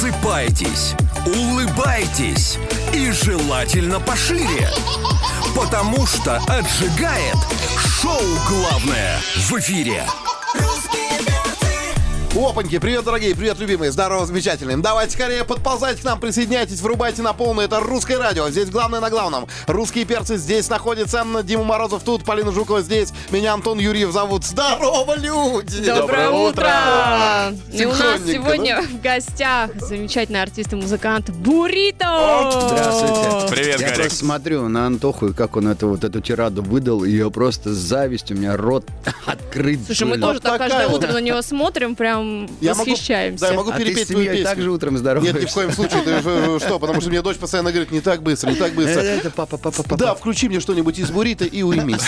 Просыпайтесь, улыбайтесь и желательно пошире. Потому что отжигает шоу «Главное» в эфире. Опаньки, привет, дорогие, привет, любимые, здорово, замечательные. Давайте скорее подползайте к нам, присоединяйтесь, врубайте на полную, это русское радио, здесь главное на главном. Русские перцы здесь находятся, Дима Морозов тут, Полина Жукова здесь, меня Антон Юрьев зовут. Здорово, люди! Доброе утро! И у нас сегодня в гостях замечательный артист и музыкант Бурито! Здравствуйте. Привет, Я Гарик. просто смотрю на Антоху, и как он это, вот эту тираду выдал, и я просто с завистью, у меня рот открыт. Слушай, мы тоже так каждое утро на него смотрим, прям Я могу- восхищаемся. да, я могу А ты перепеть с твою песню. также утром здороваешься? Нет, ни в коем случае. Ты э, что? Потому что мне дочь постоянно говорит, не так быстро, не так Э, быстро. Это папа, папа, папа. Да, включи мне что-нибудь из Бурита и уймись.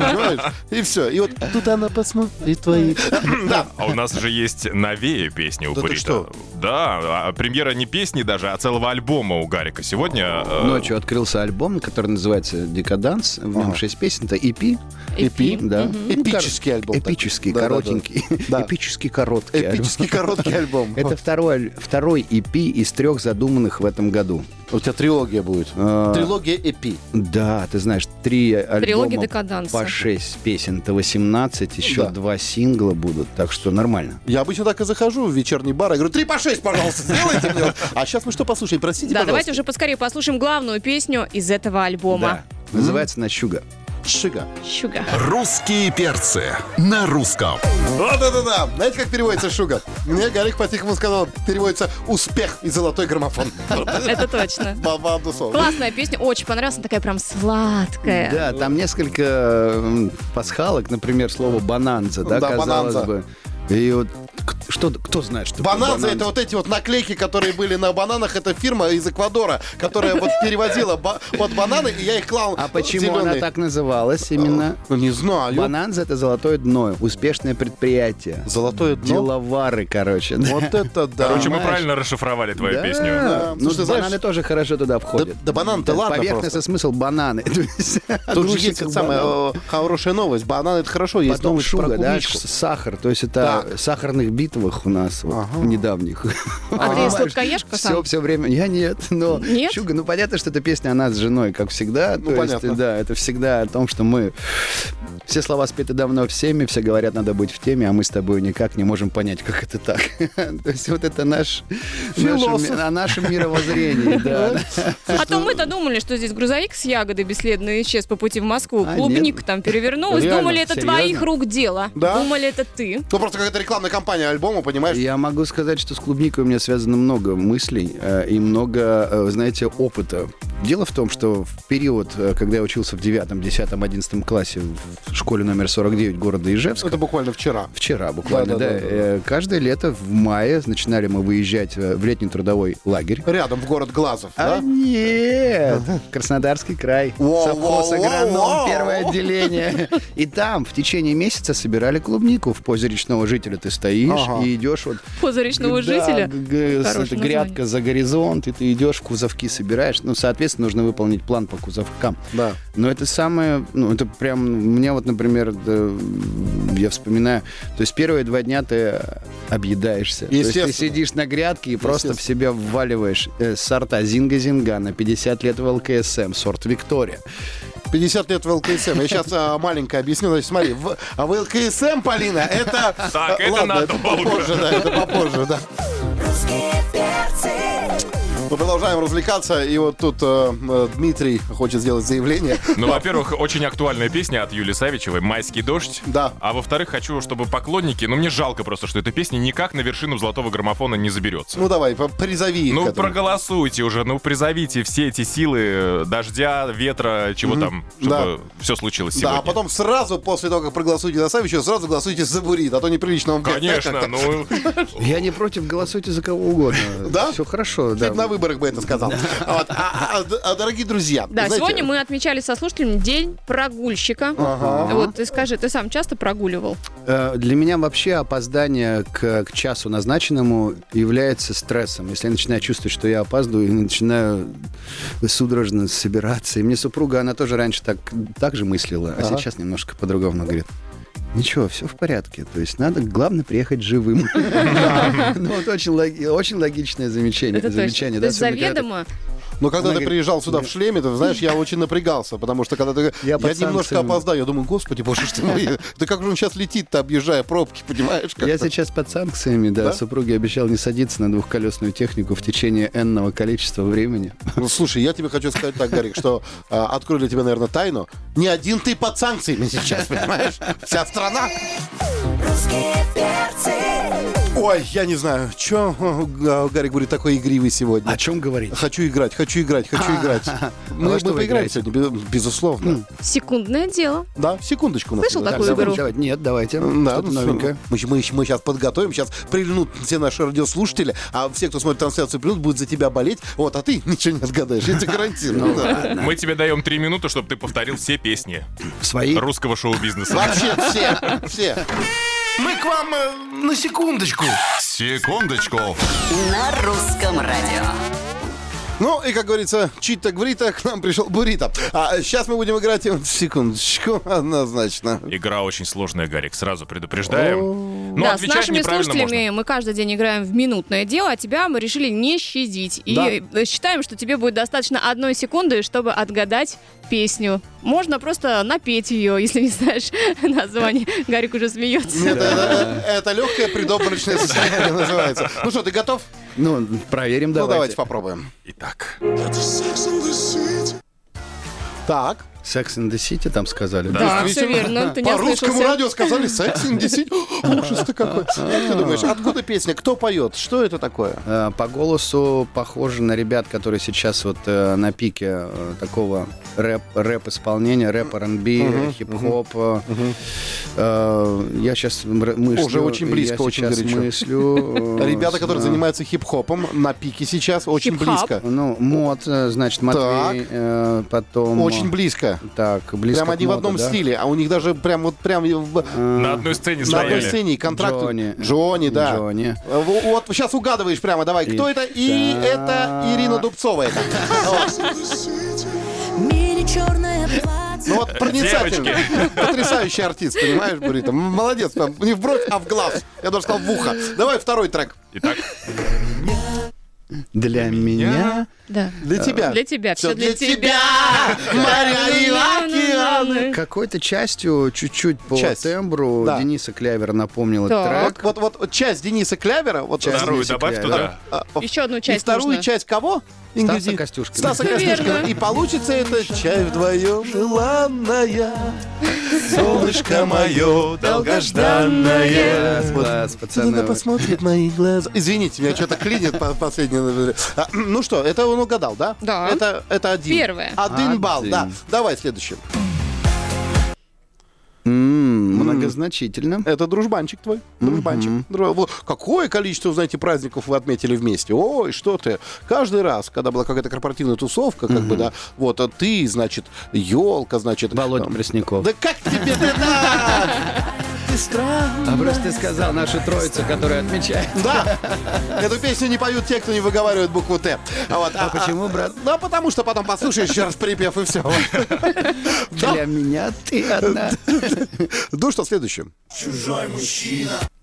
И все. И вот тут она посмотрит твои... Да. А у нас же есть новее песни у Да ты Бурита. что? Да, а премьера не песни даже, а целого альбома у Гарика. Сегодня... э, Ночью открылся альбом, который называется «Декаданс». В нем шесть песен. Это EP. EP, да. Эпический альбом. Эпический, коротенький. Эпический, короткий альбом. Эпический короткий альбом. Это второй, второй EP из трех задуманных в этом году. У тебя трилогия будет. А, Трилогия эпи. Да, ты знаешь, три альбома по шесть песен, это 18, еще Да. два сингла будут, так что нормально. Я обычно так и захожу в вечерний бар и говорю, три по шесть, пожалуйста, сделайте мне. А сейчас мы что послушаем? Простите, Да, давайте уже поскорее послушаем главную песню из этого альбома. Да. Называется «На щуга». Шига. Щуга. Русские перцы на русском. Да-да-да. Знаете, как переводится шуга? Мне Гарик по-тихому сказал, переводится «успех» и «золотой граммофон». Это точно. Классная песня, очень понравилась, она такая прям сладкая. Да, там несколько пасхалок, например, слово «бананза», да, Да, казалось бы. И вот что, кто знает, что такое Бананза это вот эти вот наклейки, которые были на бананах. Это фирма из Эквадора, которая вот перевозила ба- вот бананы, и я их клал А почему она зелёные. так называлась именно? Ну, Не знаю. Бананза — это золотое дно, успешное предприятие. Золотое дно. Деловары, короче. да. Вот это да. Короче, мы понимаешь? правильно расшифровали твою Да. песню. Да. Ну, Слушай, знаешь- бананы тоже хорошо туда входят. да банан-то ладно Поверхностный просто. смысл бананы. Тут же есть самая э, хорошая новость. Банан это хорошо, есть Потом шуга, да, сахар. То есть это Так. Сахарных битвах у нас вот, Ага. недавних. А ты сладкоежка Все, сам? все время. Я нет, но Нет? Шуга, ну понятно, что эта песня она с женой, как всегда. Ну, То есть, понятно. да, это всегда о том, что мы все слова спеты давно всеми, все говорят, надо быть в теме, а мы с тобой никак не можем понять, как это так. То есть вот это наш, Философ. наше, о нашем мировоззрении, да. А то мы-то думали, что здесь грузовик с ягодой бесследно исчез по пути в Москву. А, Клубника нет. там перевернулась. Реально? Думали, это Серьезно? твоих рук дело. Да? Думали, это ты. Ну, просто какая-то рекламная кампания альбома, понимаешь? Я могу сказать, что с клубникой у меня связано много мыслей э, и много, э, знаете, опыта. Дело в том, что в период, э, когда я учился в 9, 10, 11 классе в школе номер 49 города Ижевск, Это буквально вчера. Вчера буквально, да. Да-да-да-да. Э, Каждое лето в мае начинали мы выезжать э, в летний трудовой лагерь. Рядом, в город Глазов, А да? нет! Краснодарский край. Совхоз агроном, первое отделение. И там в течение месяца собирали клубнику. В позе речного жителя ты стоишь Ага. и идешь вот Поза речного да, жителя. грядка за горизонт, и ты идешь, кузовки собираешь. Ну, соответственно, нужно выполнить план по кузовкам. Да. Но это самое, ну, это прям, мне вот, например, да, я вспоминаю, то есть первые два дня ты объедаешься. То есть ты Естественно. сидишь на грядке и просто в Естественно. себя вваливаешь э, сорта Зинга-Зинга на 50 лет в ЛКСМ, сорт Виктория. 50 лет в ЛКСМ. Я сейчас маленько объясню. Значит, смотри, в, а в ЛКСМ, Полина, это... Так, э, это ладно, это надолго. попозже, да, это попозже, да. Мы продолжаем развлекаться, и вот тут э, э, Дмитрий хочет сделать заявление. Ну, во-первых, очень актуальная песня от Юли Савичевой «Майский дождь». Да. А во-вторых, хочу, чтобы поклонники... Ну, мне жалко просто, что эта песня никак на вершину золотого граммофона не заберется. Ну давай, призови их Ну, проголосуйте уже, ну, призовите все эти силы э, дождя, ветра, чего там, чтобы все случилось Да, сегодня. а потом сразу, после того, как проголосуете за Савича, сразу голосуйте за Бурит, а то неприлично вам Конечно, ну, Я не против, голосуйте за кого угодно. Да? Все хорошо, да. на выборах бы это сказал. Вот. А, а, а, дорогие друзья, Да, знаете, сегодня мы отмечали со слушателями День прогульщика. Ага. Вот ты скажи, ты сам часто прогуливал? Э, Для меня вообще опоздание к, к часу назначенному является стрессом. Если я начинаю чувствовать, что я опаздываю, и начинаю судорожно собираться. И мне супруга, она тоже раньше так, так же мыслила, а Ага. сейчас немножко по-другому говорит. Ничего, все в порядке. То есть надо, главное, приехать живым. Ну, вот очень логи- очень логичное замечание. Замечание, То да, заведомо Но когда Она ты говорит, приезжал сюда в шлеме, ты знаешь, я очень напрягался, потому что когда ты... Я Я, немножко опоздаю, я думаю, господи, боже что мой, да как же он сейчас летит-то, объезжая пробки, понимаешь? Я сейчас под санкциями, да, Да? супруге обещал не садиться на двухколесную технику в течение энного количества времени. Ну, слушай, я тебе хочу сказать так, Гарик, что а, открою для тебя, наверное, тайну. Не один ты под санкциями сейчас, понимаешь? Вся страна. Русские перцы. Ой, я не знаю, что Гарик говорит такой игривый сегодня. О чем говорить? Хочу играть, хочу играть, хочу играть. Мы, во мы поиграем играете? сегодня, без- безусловно. секундное дело. Да, секундочку. Слышал такую игру? Нет, давайте. Да, Что-то ну, новенькое. Мы, сейчас подготовим, сейчас прильнут все наши радиослушатели, а все, кто смотрит трансляцию, прильнут, будут за тебя болеть. Вот, а ты ничего не отгадаешь, я тебе гарантирую. Да. Мы тебе даем три минуты, чтобы ты повторил все песни Свои? русского шоу-бизнеса. Вообще все, все. Мы к вам э, на секундочку. Секундочку. На русском радио. Ну, и, как говорится, чит так врита, к нам пришел Бурита. А сейчас мы будем играть, секундочку, однозначно. Игра очень сложная, Гарик, сразу предупреждаем. Ну, да, с нашими слушателями можно. мы каждый день играем в минутное дело, а тебя мы решили не щадить. И э, считаем, что тебе будет достаточно одной секунды, чтобы отгадать песню. Можно просто напеть ее, если не знаешь название. Гарик уже смеется. Нет, это, это легкое предобморочное состояние называется. Ну что, ты готов? Ну, проверим, Ну, давайте давайте. попробуем. Итак, Так. Sex and the City там сказали. Да, все Действительно. верно. Ты не По русскому радио сказали секс in the city». Ужас-то какой. Как ты думаешь, откуда песня? Кто поет? Что это такое? Э, По голосу похоже на ребят, которые сейчас вот э, на пике э, такого рэп, рэп-исполнения, рэп R&B, хип-хоп. Я сейчас мыслю... Уже очень близко, очень горячо. мыслю... Ребята, которые занимаются хип-хопом, на пике сейчас, очень Хип-хоп. близко. Ну, мод, значит, Матвей, потом... Очень близко. Так, близко Прям к они в одном да? стиле, а у них даже прям вот прям в- на одной сцене на одной сцене контракт. Джонни. Джонни, да. Джонни. Э, Вот сейчас угадываешь прямо, давай, кто это? И это Ирина Дубцова. Мини-черное платье. Ну вот проницательный, потрясающий артист, понимаешь, Бурита? Молодец, не в бровь, а в глаз. Я даже сказал в ухо. Давай второй трек. Итак, Для меня... Да. Для тебя. Для тебя, Всё все для тебя. Моря и океаны. Какой-то частью, чуть-чуть по Часть. тембру Да. Дениса Клявера напомнил этот трек. Вот, вот, вот часть Дениса Клявера, вот вторую Дениса добавь Клявера. туда. а, а, Еще одну и часть вторую нужно. часть кого? Ингреди- Костюшкина. Стаса Костюшкина. И получится это чай вдвоем желанная. Солнышко мое долгожданное. Класс, пацаны. Она посмотрит мои глаза. Извините, меня что-то клинит по последнее. А, Ну что, это он угадал, да? Да. Это, это один. Первое. Один балл, Один. да. Давай следующий. М, Многозначительно. Это дружбанчик твой. Дружбанчик. Дру- вот Какое количество, знаете, праздников вы отметили вместе? Ой, что ты. Каждый раз, когда была какая-то корпоративная тусовка, как бы, да, вот, а ты, значит, елка, значит... Володя там, Пресняков. Да как тебе так? Ты странный. А просто ты сказал, наша троица, которая отмечает. Да, эту песню не поют те, кто не выговаривает букву Т. Вот, А почему, брат? Ну, потому что потом послушаешь еще раз припев и все. Для меня ты одна. Ну что, следующее.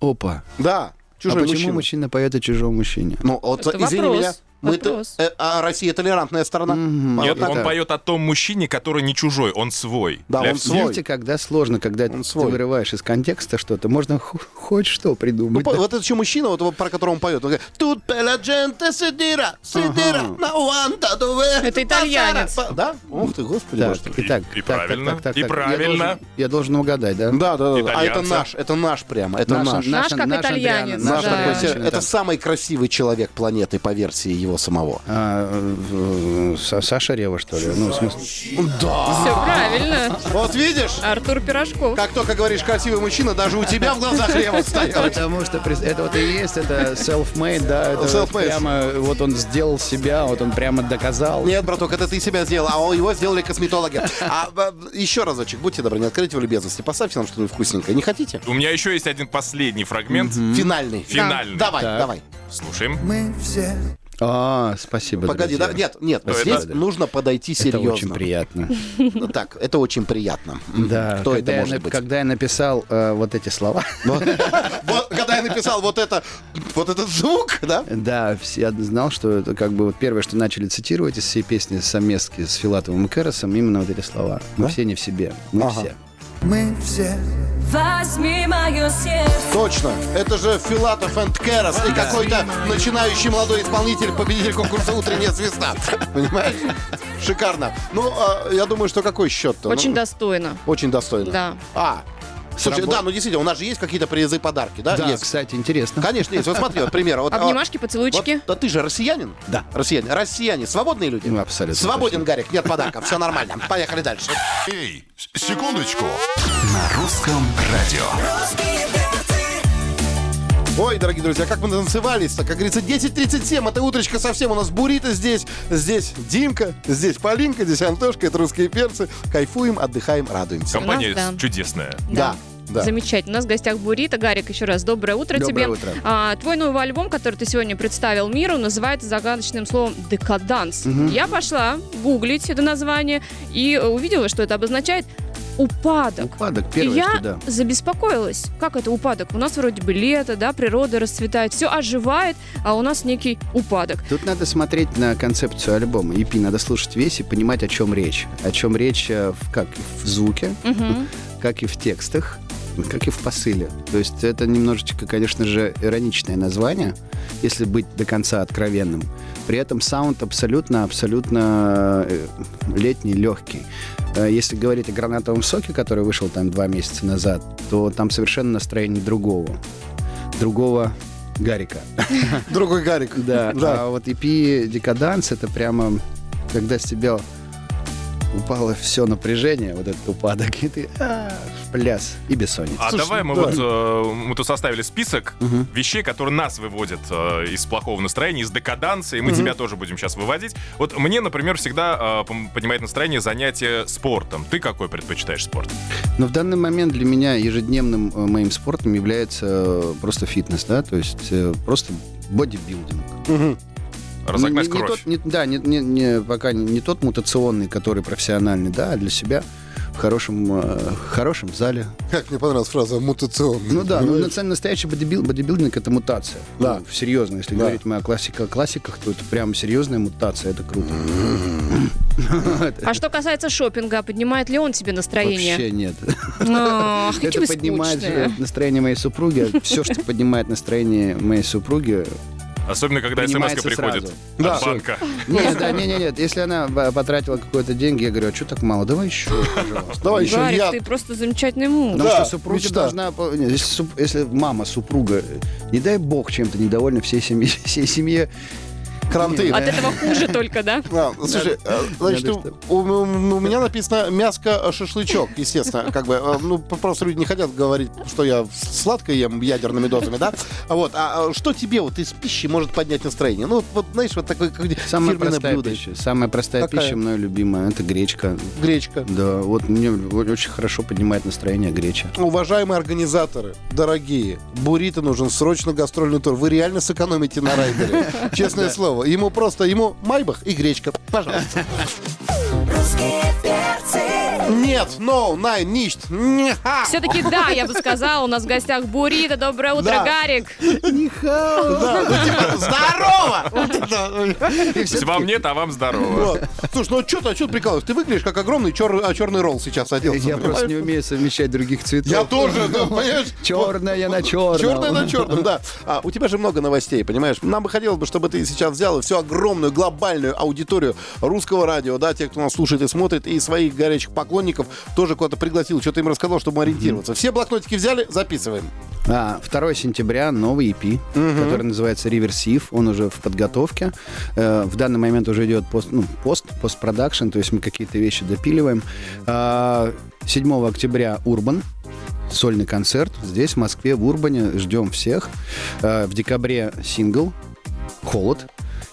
Опа. Да, А чужой почему мужчина. мужчина поет о чужом мужчине? Ну, вот, Это извини вопрос. меня. Мы Вопрос. э, а Россия толерантная страна. Нет, Вот он так. поет о том мужчине, который не чужой, он свой. Да, Для он всех. свой. Видите, когда сложно, когда ты свой. вырываешь из контекста что-то, можно хоть что Ну, придумать. по- да. вот это еще мужчина, вот, про которого он поет. Он говорит, Тут пела дженте сидира, сидира, на уанта дуве». Это итальянец. Да? Ух ты, господи, Так, боже ты. итак, И так, так, правильно, так, так, и так. правильно. Я должен, я должен угадать, да? Да, да, да. А это наш, это наш прямо, это Наша- наш. Наш как итальянец, Андриано, Наш да. такой это самый красивый человек планеты по версии его самого. А, Са- Саша Рева, что ли? Ну, в смысле... Все правильно. Вот видишь? Артур Пирожков. Как только говоришь красивый мужчина, даже у тебя в глазах ревут встает. Потому что это вот и есть, это self-made, да, это вот Self-made. прямо, вот он сделал себя, вот он прямо доказал. Нет, браток, это ты себя сделал, а его сделали косметологи. А б- еще разочек, будьте добры, не откройте в любезности, поставьте нам что-нибудь вкусненькое. Не хотите? У меня еще есть один последний фрагмент. Финальный. Финальный. Давай, Так. давай. Слушаем. А, спасибо, Погоди, да, нет, нет, Ну, здесь это- нужно подойти Это серьезно. очень приятно. Ну, Так, это очень приятно. Да, Кто когда, это я, может быть? когда я написал э, вот эти слова, когда я написал вот это, вот этот звук, да? да, все- я знал, что это как бы вот первое, что начали цитировать из всей песни совместки с Филатовым и Кэросом, именно вот эти слова. Мы все не в себе, мы Ага. все. Возьми мое сердце. Точно. Это же Филатов энд Керас и какой-то начинающий молодой исполнитель, победитель конкурса «Утренняя звезда». Понимаешь? Шикарно. Ну, а, я думаю, что какой счет-то? Очень Ну, достойно. Очень достойно. Да. А, слушай, Сработ- да, ну действительно, у нас же есть какие-то призы, подарки, да? Да, Есть. кстати, интересно. Конечно, есть. Вот смотри, вот, к примеру. Вот, а, Обнимашки, вот, поцелуйчики. да ты же россиянин? Да. Россияне. Россияне. Свободные люди? Ну, абсолютно Свободен, точно. Гарик. Нет подарков. Все нормально. Поехали дальше. Эй, секундочку. На русском радио. Русские. Ой, дорогие друзья, как мы танцевались-то. Как говорится, 10.37. Это утречка совсем. У нас Бурита здесь. Здесь Димка. Здесь Полинка. Здесь Антошка. Это русские перцы. Кайфуем, отдыхаем, радуемся. Компания нас, да. чудесная. Да. Да. Замечательно. У нас в гостях Бурита. Гарик, еще раз доброе утро Доброе тебе. утро. А, твой новый альбом, который ты сегодня представил миру, называется загадочным словом «декаданс». Я пошла гуглить это название и увидела, что это обозначает упадок. Упадок, И первое, я что да. забеспокоилась. Как это упадок? У нас вроде бы лето, да, природа расцветает, все оживает, а у нас некий упадок. Тут надо смотреть на концепцию альбома. EP надо слушать весь и понимать, о чем речь. О чем речь э, в, как в звуке, Мгм. как и в текстах, как и в посыле. То есть это немножечко, конечно же, ироничное название, если быть до конца откровенным. При этом саунд абсолютно-абсолютно э, летний, легкий. Э, Если говорить о гранатовом соке, который вышел там два месяца назад, то там совершенно настроение другого. Другого Гарика. Другой Гарик. Да, Да. а вот EP «Декаданс» — это прямо когда с тебя упало все напряжение, вот этот упадок, и ты а, пляс и бессонница. А Слушай, давай мы да. вот э, мы тут составили список вещей, которые нас выводят э, из плохого настроения, из декаданса, и мы тебя тоже будем сейчас выводить. Вот мне, например, всегда э, поднимает настроение занятие спортом. Ты какой предпочитаешь спорт? Но в данный момент для меня ежедневным э, моим спортом является э, просто фитнес, да, то есть э, просто бодибилдинг. Мгм. Разогнать Не- не кровь. тот- не- да, не, не- не- пока не, не тот мутационный, который профессиональный, да, а для себя в хорошем, э, хорошем зале. Как мне понравилась фраза «мутационный». Ну да, ну, на- настоящий бодибил- бодибилдинг — это мутация. Да. Ну, серьезно, если Да. говорить мы о классика, классиках, то это прям серьезная мутация, это круто. А что касается шопинга, поднимает ли он тебе настроение? Вообще нет. Ах, Это поднимает настроение моей супруги. Все, что поднимает настроение моей супруги, Особенно, когда смс приходит сразу. Да. от банка. Нет, да, не, не, нет. Если она э, потратила какое-то деньги, я говорю, а что так мало? Давай еще, пожалуйста. Давай еще Гарик, я... ты просто замечательный муж. Потому Да, что супруга мечта. должна... нет, Если, суп- если мама, супруга, э, не дай бог чем-то недовольна всей семье, всей семье, Кранты. От этого хуже только, да? А, слушай, э, значит, у, у- у меня написано мяско-шашлычок, естественно, как бы, э, ну, просто люди не хотят говорить, что я сладкое ем ядерными дозами, да? А Вот, а а что тебе вот из пищи может поднять настроение? Ну, вот, знаешь, вот такое как самая фирменное простая блюдо. пища. Самая простая Какая? пища мною любимая, это гречка. Гречка. Да, вот мне очень хорошо поднимает настроение греча. Уважаемые организаторы, дорогие, Бурита нужен срочно гастрольный тур. Вы реально сэкономите на райдере. Честное слово. Ему просто, ему майбах и гречка. Пожалуйста. Русские перцы. Нет, no, nein, nicht. Ня-ха. Все-таки да, я бы сказала. У нас в гостях Бурита. Доброе утро, Да. Гарик. Да, ну типа, здорово! Вот это. Вам нет, а вам здорово. Вот. Слушай, ну что ты, а что ты прикалываешь? Ты выглядишь как огромный чер- а, черный ролл сейчас оделся. Я просто не умею совмещать других цветов. Я тоже, да, понимаешь? Черное на черном. Черное на черном, да. А, у тебя же много новостей, понимаешь? Нам бы хотелось бы, чтобы ты сейчас взял и всю огромную глобальную аудиторию русского радио, да, те, кто нас слушает и смотрит, и своих горячих поклонников тоже куда-то пригласил, что-то им рассказал, чтобы ориентироваться. Все блокнотики взяли, записываем. А, 2 сентября новый EP, который называется Reversive. Он уже в подготовке. Э, в данный момент уже идет пост, ну, пост, постпродакшн, то есть мы какие-то вещи допиливаем. А, 7 октября Урбан. Сольный концерт здесь, в Москве, в Урбане. Ждем всех. А, в декабре сингл «Холод».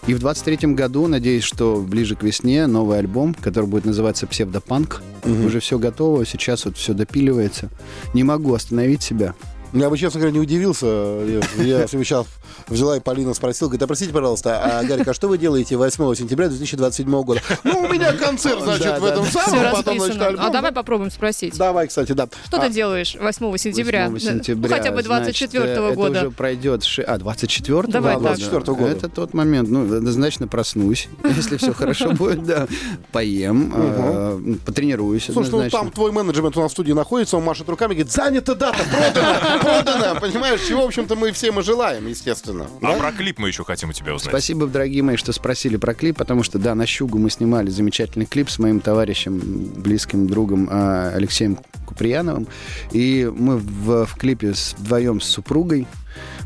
И в 23 году, надеюсь, что ближе к весне, новый альбом, который будет называться «Псевдопанк». Уже все готово, сейчас вот все допиливается. Не могу остановить себя. Я бы, честно говоря, не удивился. Я, я сейчас взяла и Полина спросила, говорит, а простите, пожалуйста, а, Гарик, а что вы делаете 8 сентября 2027 года? Ну, у меня концерт, значит, в этом. Все самом, потом, значит, альбом. А давай попробуем спросить. Давай, кстати, да. Что ты делаешь 8 сентября? 8 Да, сентября. Ну, хотя бы значит, 24 это года. уже пройдет... А, 24 Давай так. 24-го года. Это тот момент. Ну, однозначно проснусь, если все хорошо будет, да. Поем, э, потренируюсь Слушай, ну там твой менеджмент у нас в студии находится, он машет руками, говорит, занята дата, продана, продана, понимаешь, чего, в общем-то, мы всем и желаем, естественно. А Да? про клип мы еще хотим у тебя узнать. Спасибо, дорогие мои, что спросили про клип, потому что, да, на «Щугу» мы снимали замечательный клип с моим товарищем, близким другом а, Алексеем Куприяновым. И мы в, в клипе с- вдвоем с супругой,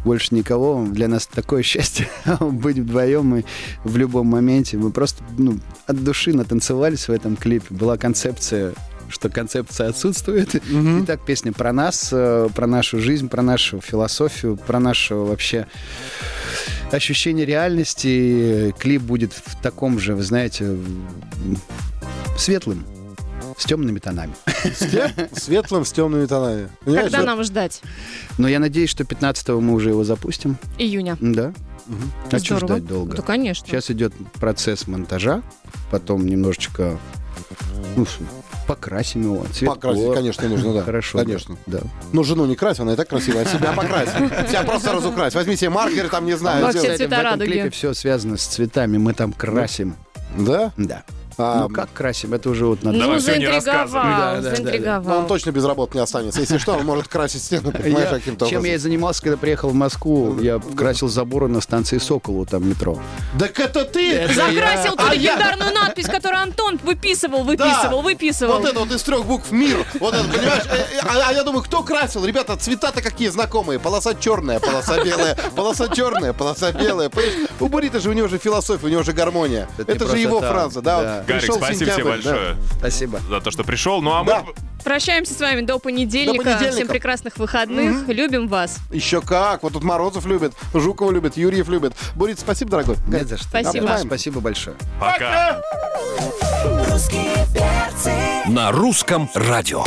больше никого. Для нас такое счастье быть вдвоем мы в любом моменте. Мы просто ну, от души натанцевались в этом клипе. Была концепция что концепция отсутствует. Итак, песня про нас, э, про нашу жизнь, про нашу философию, про наше вообще ощущение реальности. Клип будет в таком же, вы знаете, светлым, с темными тонами. Свет- Светлым с темными тонами. Понимаешь, Когда нам ждать? Но я надеюсь, что 15-го мы уже его запустим. Июня. Да. А что ждать долго? Да, конечно. Сейчас идет процесс монтажа, потом немножечко ну, с- покрасим его. цвет Покрасить, кор. конечно, нужно, да. Хорошо. Конечно. Да. Ну, жену не крась, она и так красивая, а себя покрась. Себя просто разукрась. Возьми себе маркер, там, не знаю. Все в цвета этом радуги. клипе все связано с цветами. Мы там красим. Да? Да. А, ну как красим? Это уже вот надо. Давай Ну, всё не рассказывай. заинтриговал, Да, да, да, да. заинтриговал. Ну, он точно без работы не останется. Если что, он может красить стену, понимаешь, Я- каким-то чем я и образом. занимался, когда приехал в Москву, я красил заборы на станции Соколу, там метро. Так это ты! Закрасил ту А я- легендарную надпись, которую Антон выписывал, выписывал, Да. выписывал. Вот это вот из трех букв мир. Вот это, понимаешь? Э, э, А, а я думаю, кто красил? Ребята, цвета-то какие знакомые. Полоса черная, полоса белая, полоса черная, полоса белая. Понимаешь? У Борита же у него же философия, у него же гармония. Это Это, же его так, фраза, да? да. Гарик, пришел спасибо тебе сентябрь, да. большое Спасибо. за то, что пришел. Ну а мы Да. Прощаемся с вами до понедельника. До понедельника. Всем прекрасных выходных. Любим вас. Еще как. Вот тут Морозов любит, Жукова любит, Юрьев любит. Борис, спасибо, дорогой. Нет за что. Спасибо. Обнимаем. Спасибо большое. пока. Русские перцы. На русском радио.